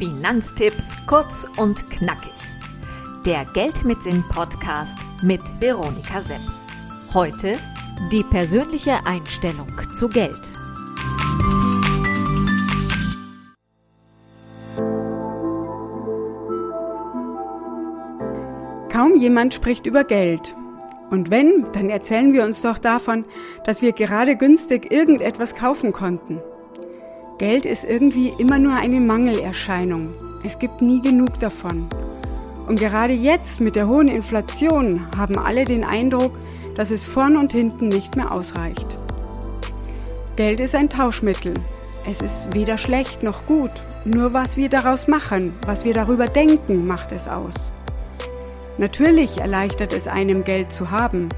Finanztipps kurz und knackig. Der Geld mit Sinn Podcast mit Veronika Sepp. Heute die persönliche Einstellung zu Geld. Kaum jemand spricht über Geld. Und wenn, dann erzählen wir uns doch davon, dass wir gerade günstig irgendetwas kaufen konnten. Geld ist irgendwie immer nur eine Mangelerscheinung. Es gibt nie genug davon. Und gerade jetzt mit der hohen Inflation haben alle den Eindruck, dass es vorn und hinten nicht mehr ausreicht. Geld ist ein Tauschmittel. Es ist weder schlecht noch gut. Nur was wir daraus machen, was wir darüber denken, macht es aus. Natürlich erleichtert es einem, Geld zu haben.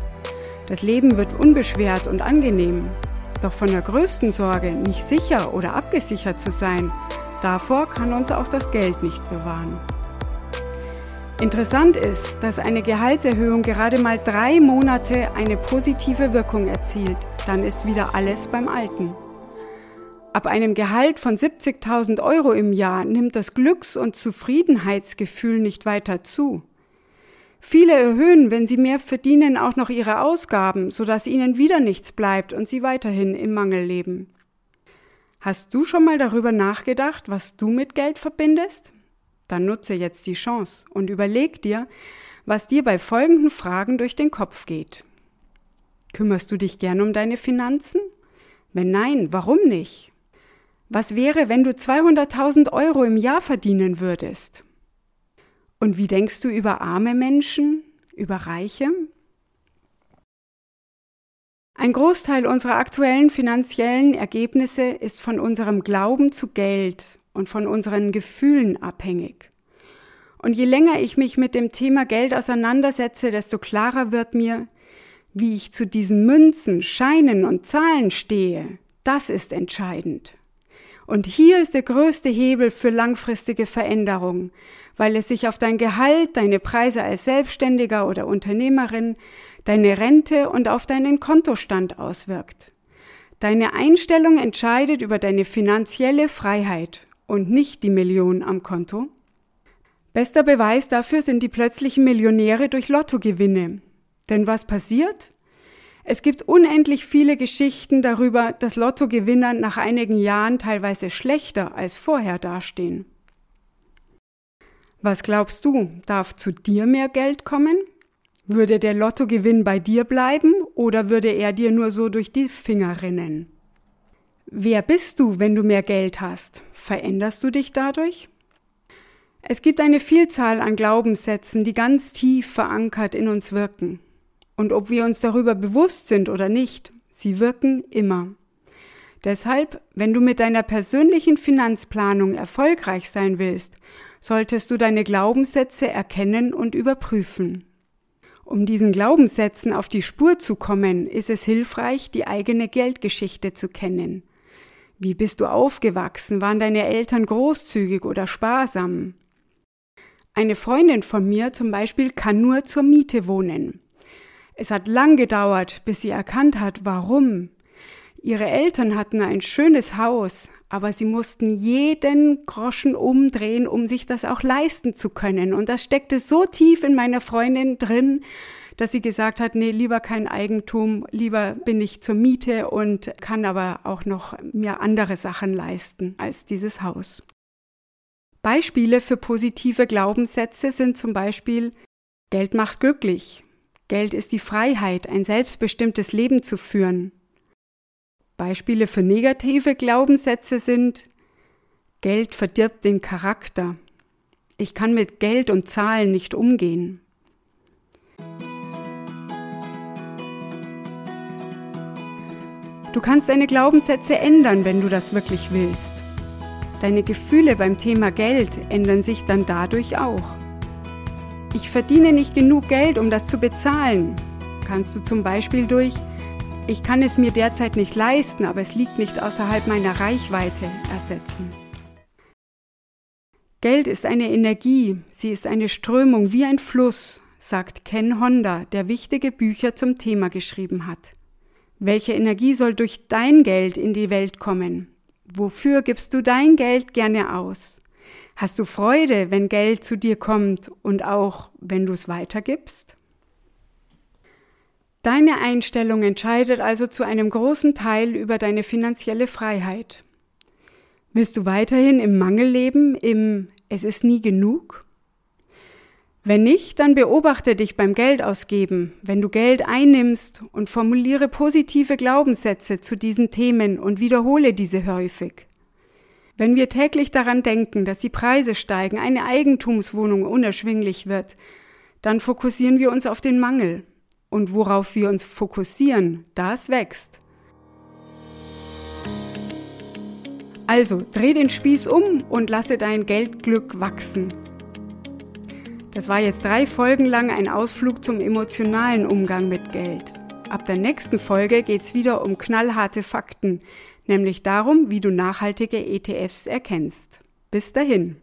Das Leben wird unbeschwert und angenehm. Doch von der größten Sorge, nicht sicher oder abgesichert zu sein, davor kann uns auch das Geld nicht bewahren. Interessant ist, dass eine Gehaltserhöhung gerade mal drei Monate eine positive Wirkung erzielt. Dann ist wieder alles beim Alten. Ab einem Gehalt von 70.000 Euro im Jahr nimmt das Glücks- und Zufriedenheitsgefühl nicht weiter zu. Viele erhöhen, wenn sie mehr verdienen, auch noch ihre Ausgaben, sodass ihnen wieder nichts bleibt und sie weiterhin im Mangel leben. Hast du schon mal darüber nachgedacht, was du mit Geld verbindest? Dann nutze jetzt die Chance und überleg dir, was dir bei folgenden Fragen durch den Kopf geht. Kümmerst du dich gern um deine Finanzen? Wenn nein, warum nicht? Was wäre, wenn du 200.000 Euro im Jahr verdienen würdest? Und wie denkst du über arme Menschen, über Reiche? Ein Großteil unserer aktuellen finanziellen Ergebnisse ist von unserem Glauben zu Geld und von unseren Gefühlen abhängig. Und je länger ich mich mit dem Thema Geld auseinandersetze, desto klarer wird mir, wie ich zu diesen Münzen, Scheinen und Zahlen stehe. Das ist entscheidend. Und hier ist der größte Hebel für langfristige Veränderung, weil es sich auf dein Gehalt, deine Preise als Selbstständiger oder Unternehmerin, deine Rente und auf deinen Kontostand auswirkt. Deine Einstellung entscheidet über deine finanzielle Freiheit und nicht die Million am Konto. Bester Beweis dafür sind die plötzlichen Millionäre durch Lottogewinne. Denn was passiert? Es gibt unendlich viele Geschichten darüber, dass Lottogewinner nach einigen Jahren teilweise schlechter als vorher dastehen. Was glaubst du, darf zu dir mehr Geld kommen? Würde der Lottogewinn bei dir bleiben oder würde er dir nur so durch die Finger rinnen? Wer bist du, wenn du mehr Geld hast? Veränderst du dich dadurch? Es gibt eine Vielzahl an Glaubenssätzen, die ganz tief verankert in uns wirken. Und ob wir uns darüber bewusst sind oder nicht, sie wirken immer. Deshalb, wenn du mit deiner persönlichen Finanzplanung erfolgreich sein willst, solltest du deine Glaubenssätze erkennen und überprüfen. Um diesen Glaubenssätzen auf die Spur zu kommen, ist es hilfreich, die eigene Geldgeschichte zu kennen. Wie bist du aufgewachsen? Waren deine Eltern großzügig oder sparsam? Eine Freundin von mir zum Beispiel kann nur zur Miete wohnen. Es hat lang gedauert, bis sie erkannt hat, warum. Ihre Eltern hatten ein schönes Haus, aber sie mussten jeden Groschen umdrehen, um sich das auch leisten zu können. Und das steckte so tief in meiner Freundin drin, dass sie gesagt hat, nee, lieber kein Eigentum, lieber bin ich zur Miete und kann aber auch noch mir andere Sachen leisten als dieses Haus. Beispiele für positive Glaubenssätze sind zum Beispiel Geld macht glücklich. Geld ist die Freiheit, ein selbstbestimmtes Leben zu führen. Beispiele für negative Glaubenssätze sind Geld verdirbt den Charakter. Ich kann mit Geld und Zahlen nicht umgehen. Du kannst deine Glaubenssätze ändern, wenn du das wirklich willst. Deine Gefühle beim Thema Geld ändern sich dann dadurch auch. Ich verdiene nicht genug Geld, um das zu bezahlen. Kannst du zum Beispiel durch ich kann es mir derzeit nicht leisten, aber es liegt nicht außerhalb meiner Reichweite ersetzen. Geld ist eine Energie, sie ist eine Strömung wie ein Fluss, sagt Ken Honda, der wichtige Bücher zum Thema geschrieben hat. Welche Energie soll durch dein Geld in die Welt kommen? Wofür gibst du dein Geld gerne aus? Hast du Freude, wenn Geld zu dir kommt und auch wenn du es weitergibst? Deine Einstellung entscheidet also zu einem großen Teil über deine finanzielle Freiheit. Willst du weiterhin im Mangel leben, im Es ist nie genug? Wenn nicht, dann beobachte dich beim Geldausgeben, wenn du Geld einnimmst und formuliere positive Glaubenssätze zu diesen Themen und wiederhole diese häufig. Wenn wir täglich daran denken, dass die Preise steigen, eine Eigentumswohnung unerschwinglich wird, dann fokussieren wir uns auf den Mangel. Und worauf wir uns fokussieren, das wächst. Also dreh den Spieß um und lasse dein Geldglück wachsen. Das war jetzt drei Folgen lang ein Ausflug zum emotionalen Umgang mit Geld. Ab der nächsten Folge geht's wieder um knallharte Fakten, nämlich darum, wie du nachhaltige ETFs erkennst. Bis dahin.